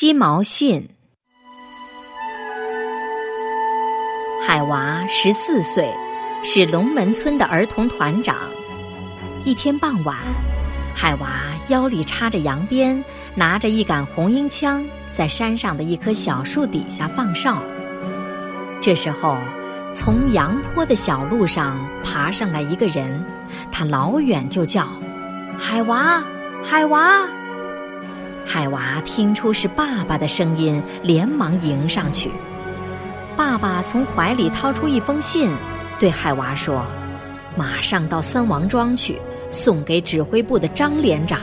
鸡毛信。海娃十四岁，是龙门村的儿童团长。一天傍晚，海娃腰里插着羊鞭，拿着一杆红缨枪，在山上的一棵小树底下放哨。这时候，从阳坡的小路上爬上来一个人，他老远就叫：“海娃，海娃！”海娃听出是爸爸的声音，连忙迎上去。爸爸从怀里掏出一封信，对海娃说：“马上到三王庄去，送给指挥部的张连长。”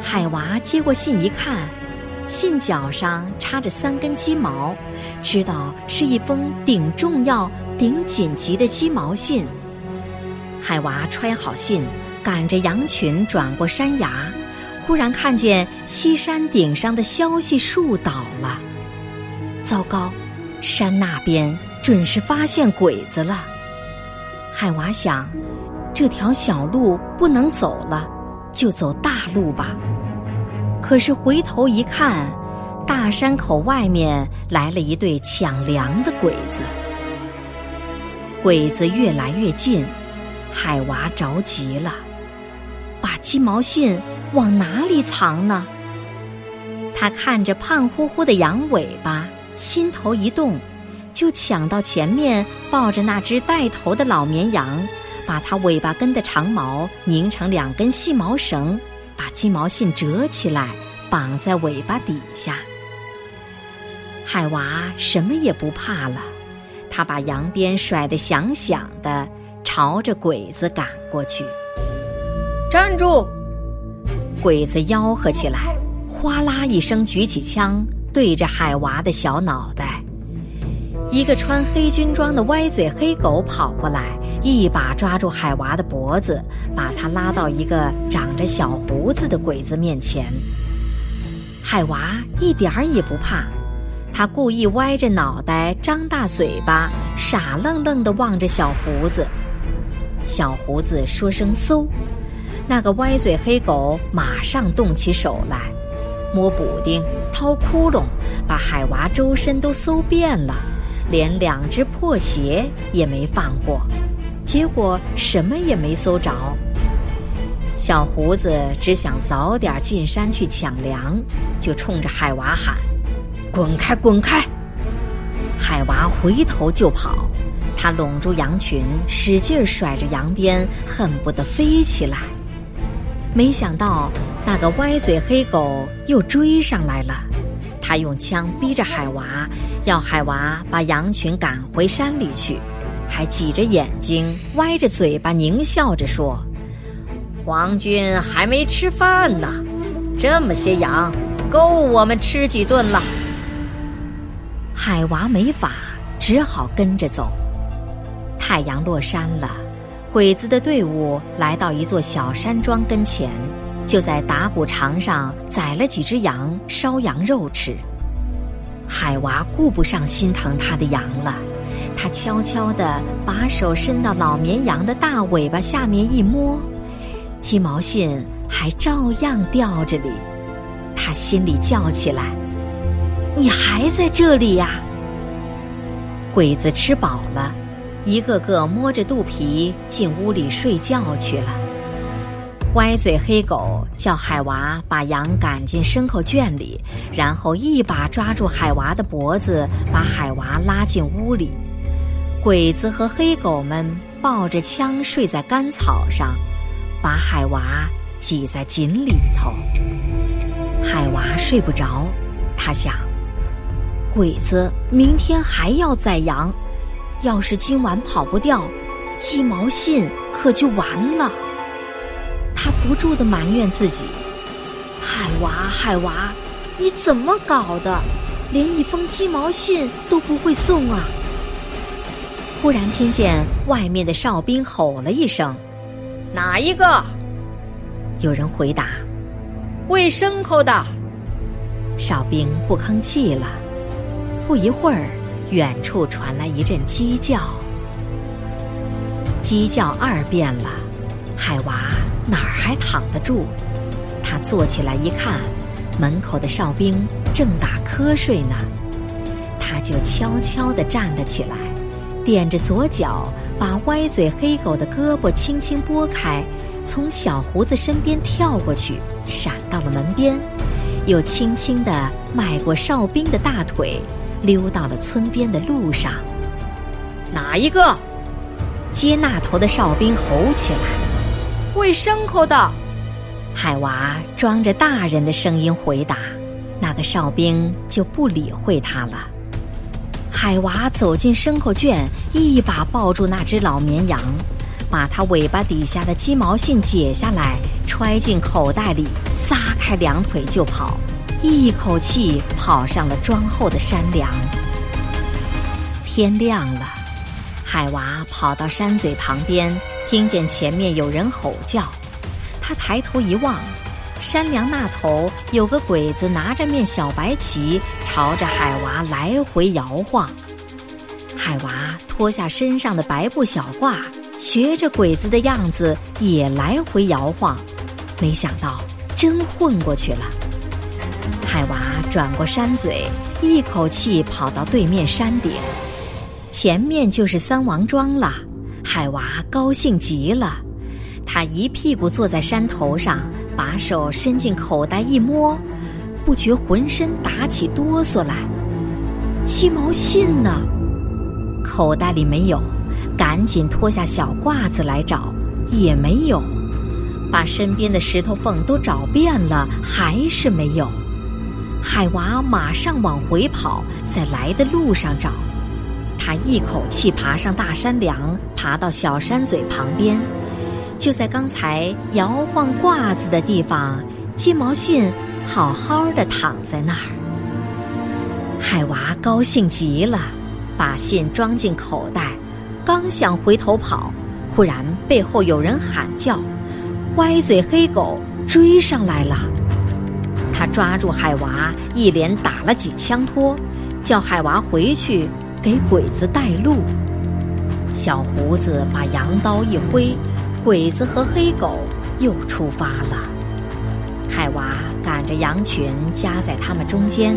海娃接过信一看，信角上插着三根鸡毛，知道是一封顶重要、顶紧急的鸡毛信。海娃揣好信，赶着羊群转过山崖。忽然看见西山顶上的消息树倒了，糟糕，山那边准是发现鬼子了。海娃想，这条小路不能走了，就走大路吧。可是回头一看，大山口外面来了一队抢粮的鬼子，鬼子越来越近，海娃着急了，把鸡毛信。往哪里藏呢？他看着胖乎乎的羊尾巴，心头一动，就抢到前面，抱着那只带头的老绵羊，把它尾巴根的长毛拧成两根细毛绳，把鸡毛信折起来，绑在尾巴底下。海娃什么也不怕了，他把羊鞭甩得响响的，朝着鬼子赶过去。站住！鬼子吆喝起来，哗啦一声举起枪对着海娃的小脑袋。一个穿黑军装的歪嘴黑狗跑过来，一把抓住海娃的脖子，把他拉到一个长着小胡子的鬼子面前。海娃一点儿也不怕，他故意歪着脑袋，张大嘴巴，傻愣愣地望着小胡子。小胡子说声“嗖”。那个歪嘴黑狗马上动起手来，摸补丁、掏窟窿，把海娃周身都搜遍了，连两只破鞋也没放过。结果什么也没搜着。小胡子只想早点进山去抢粮，就冲着海娃喊：“滚开，滚开！”海娃回头就跑，他拢住羊群，使劲甩着羊鞭，恨不得飞起来。没想到那个歪嘴黑狗又追上来了，他用枪逼着海娃，要海娃把羊群赶回山里去，还挤着眼睛、歪着嘴巴狞笑着说：“皇军还没吃饭呢，这么些羊够我们吃几顿了。”海娃没法，只好跟着走。太阳落山了。鬼子的队伍来到一座小山庄跟前，就在打谷场上宰了几只羊，烧羊肉吃。海娃顾不上心疼他的羊了，他悄悄地把手伸到老绵羊的大尾巴下面一摸，鸡毛信还照样吊着哩。他心里叫起来：“你还在这里呀！”鬼子吃饱了。一个个摸着肚皮进屋里睡觉去了。歪嘴黑狗叫海娃把羊赶进牲口圈里，然后一把抓住海娃的脖子，把海娃拉进屋里。鬼子和黑狗们抱着枪睡在干草上，把海娃挤在井里头。海娃睡不着，他想：鬼子明天还要宰羊。要是今晚跑不掉，鸡毛信可就完了。他不住的埋怨自己：“海娃，海娃，你怎么搞的？连一封鸡毛信都不会送啊！”忽然听见外面的哨兵吼了一声：“哪一个？”有人回答：“喂牲口的。”哨兵不吭气了。不一会儿。远处传来一阵鸡叫，鸡叫二遍了，海娃哪儿还躺得住？他坐起来一看，门口的哨兵正打瞌睡呢。他就悄悄地站了起来，踮着左脚，把歪嘴黑狗的胳膊轻轻拨开，从小胡子身边跳过去，闪到了门边，又轻轻地迈过哨兵的大腿，溜到了村边的路上。哪一个？接那头的哨兵吼起来：“喂牲口的！”海娃装着大人的声音回答，那个哨兵就不理会他了。海娃走进牲口圈，一把抱住那只老绵羊，把它尾巴底下的鸡毛信解下来，揣进口袋里，撒开两腿就跑，一口气跑上了庄后的山梁。天亮了，海娃跑到山嘴旁边，听见前面有人吼叫，他抬头一望。山梁那头有个鬼子拿着面小白旗，朝着海娃来回摇晃。海娃脱下身上的白布小褂，学着鬼子的样子也来回摇晃。没想到真混过去了。海娃转过山嘴，一口气跑到对面山顶，前面就是三王庄了。海娃高兴极了，他一屁股坐在山头上。把手伸进口袋一摸，不觉浑身打起哆嗦来。鸡毛信呢？口袋里没有，赶紧脱下小褂子来找，也没有。把身边的石头缝都找遍了，还是没有。海娃马上往回跑，在来的路上找。他一口气爬上大山梁，爬到小山嘴旁边。就在刚才摇晃褂子的地方，金毛信好好的躺在那儿。海娃高兴极了，把信装进口袋，刚想回头跑，忽然背后有人喊叫：“歪嘴黑狗追上来了！”他抓住海娃，一连打了几枪托，叫海娃回去给鬼子带路。小胡子把羊刀一挥。鬼子和黑狗又出发了，海娃赶着羊群夹在他们中间，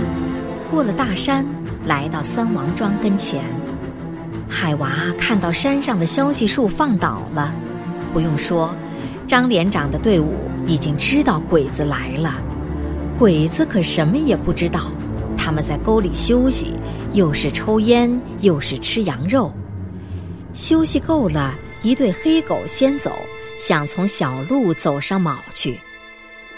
过了大山，来到三王庄跟前。海娃看到山上的消息树放倒了，不用说，张连长的队伍已经知道鬼子来了。鬼子可什么也不知道，他们在沟里休息，又是抽烟，又是吃羊肉。休息够了。一对黑狗先走，想从小路走上卯去。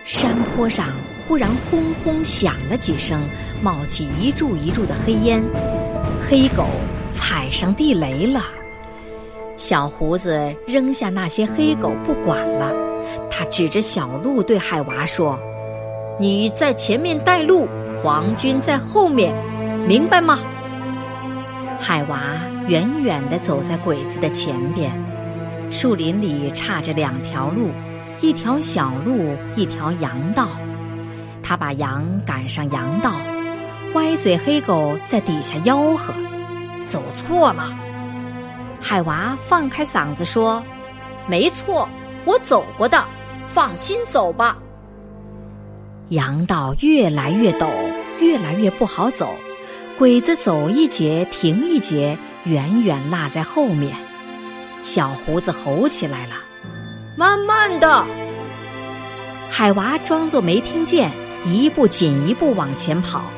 山坡上忽然轰轰响了几声，冒起一柱一柱的黑烟。黑狗踩上地雷了。小胡子扔下那些黑狗不管了，他指着小路对海娃说：“你在前面带路，皇军在后面，明白吗？”海娃远远地走在鬼子的前边。树林里岔着两条路，一条小路，一条羊道。他把羊赶上羊道，歪嘴黑狗在底下吆喝：“走错了！”海娃放开嗓子说：“没错，我走过的，放心走吧。”羊道越来越陡，越来越不好走，鬼子走一截停一截，远远落在后面。小胡子吼起来了：“慢慢的！”海娃装作没听见，一步紧一步往前跑。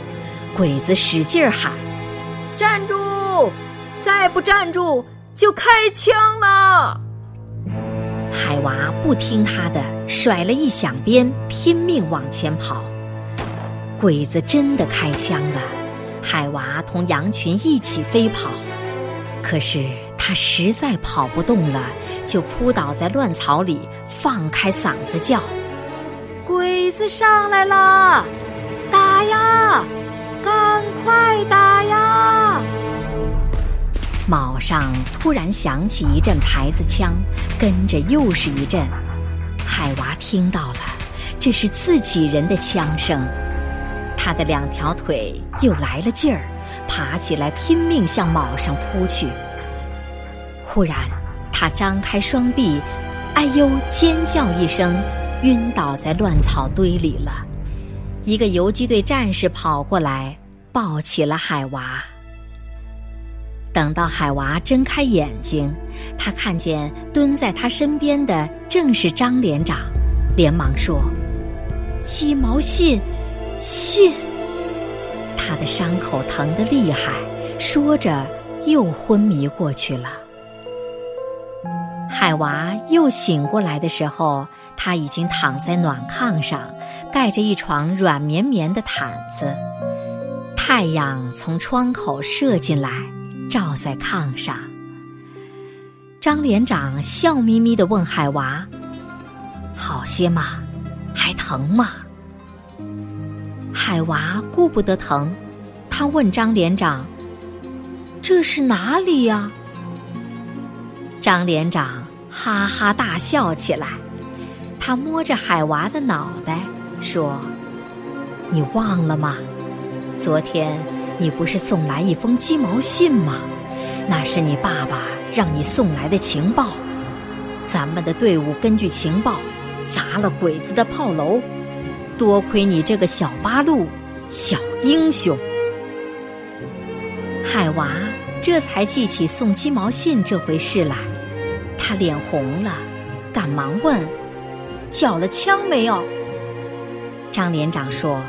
鬼子使劲喊：“站住！再不站住就开枪了！”海娃不听他的，甩了一响鞭，拼命往前跑。鬼子真的开枪了，海娃同羊群一起飞跑，可是。他实在跑不动了，就扑倒在乱草里，放开嗓子叫：“鬼子上来了，打呀，赶快打呀！”卯上突然响起一阵牌子枪，跟着又是一阵。海娃听到了，这是自己人的枪声。他的两条腿又来了劲儿，爬起来拼命向卯上扑去。忽然，他张开双臂，哎呦！尖叫一声，晕倒在乱草堆里了。一个游击队战士跑过来，抱起了海娃。等到海娃睁开眼睛，他看见蹲在他身边的正是张连长，连忙说：“鸡毛信，信。”他的伤口疼得厉害，说着又昏迷过去了。海娃又醒过来的时候，他已经躺在暖炕上，盖着一床软绵绵的毯子。太阳从窗口射进来，照在炕上。张连长笑眯眯地问海娃：“好些吗？还疼吗？”海娃顾不得疼，他问张连长：“这是哪里呀？”张连长哈哈大笑起来，他摸着海娃的脑袋说：“你忘了吗？昨天你不是送来一封鸡毛信吗？那是你爸爸让你送来的情报。咱们的队伍根据情报砸了鬼子的炮楼。”多亏你这个小八路，小英雄！海娃这才记起送鸡毛信这回事来，他脸红了，赶忙问：“缴了枪没有？”张连长说：“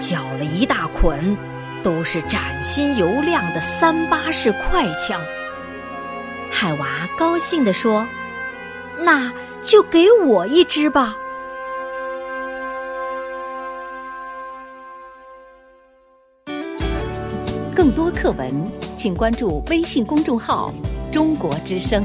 缴了一大捆，都是崭新油亮的三八式快枪。”海娃高兴地说：“那就给我一支吧。”更多课文，请关注微信公众号“中国之声”。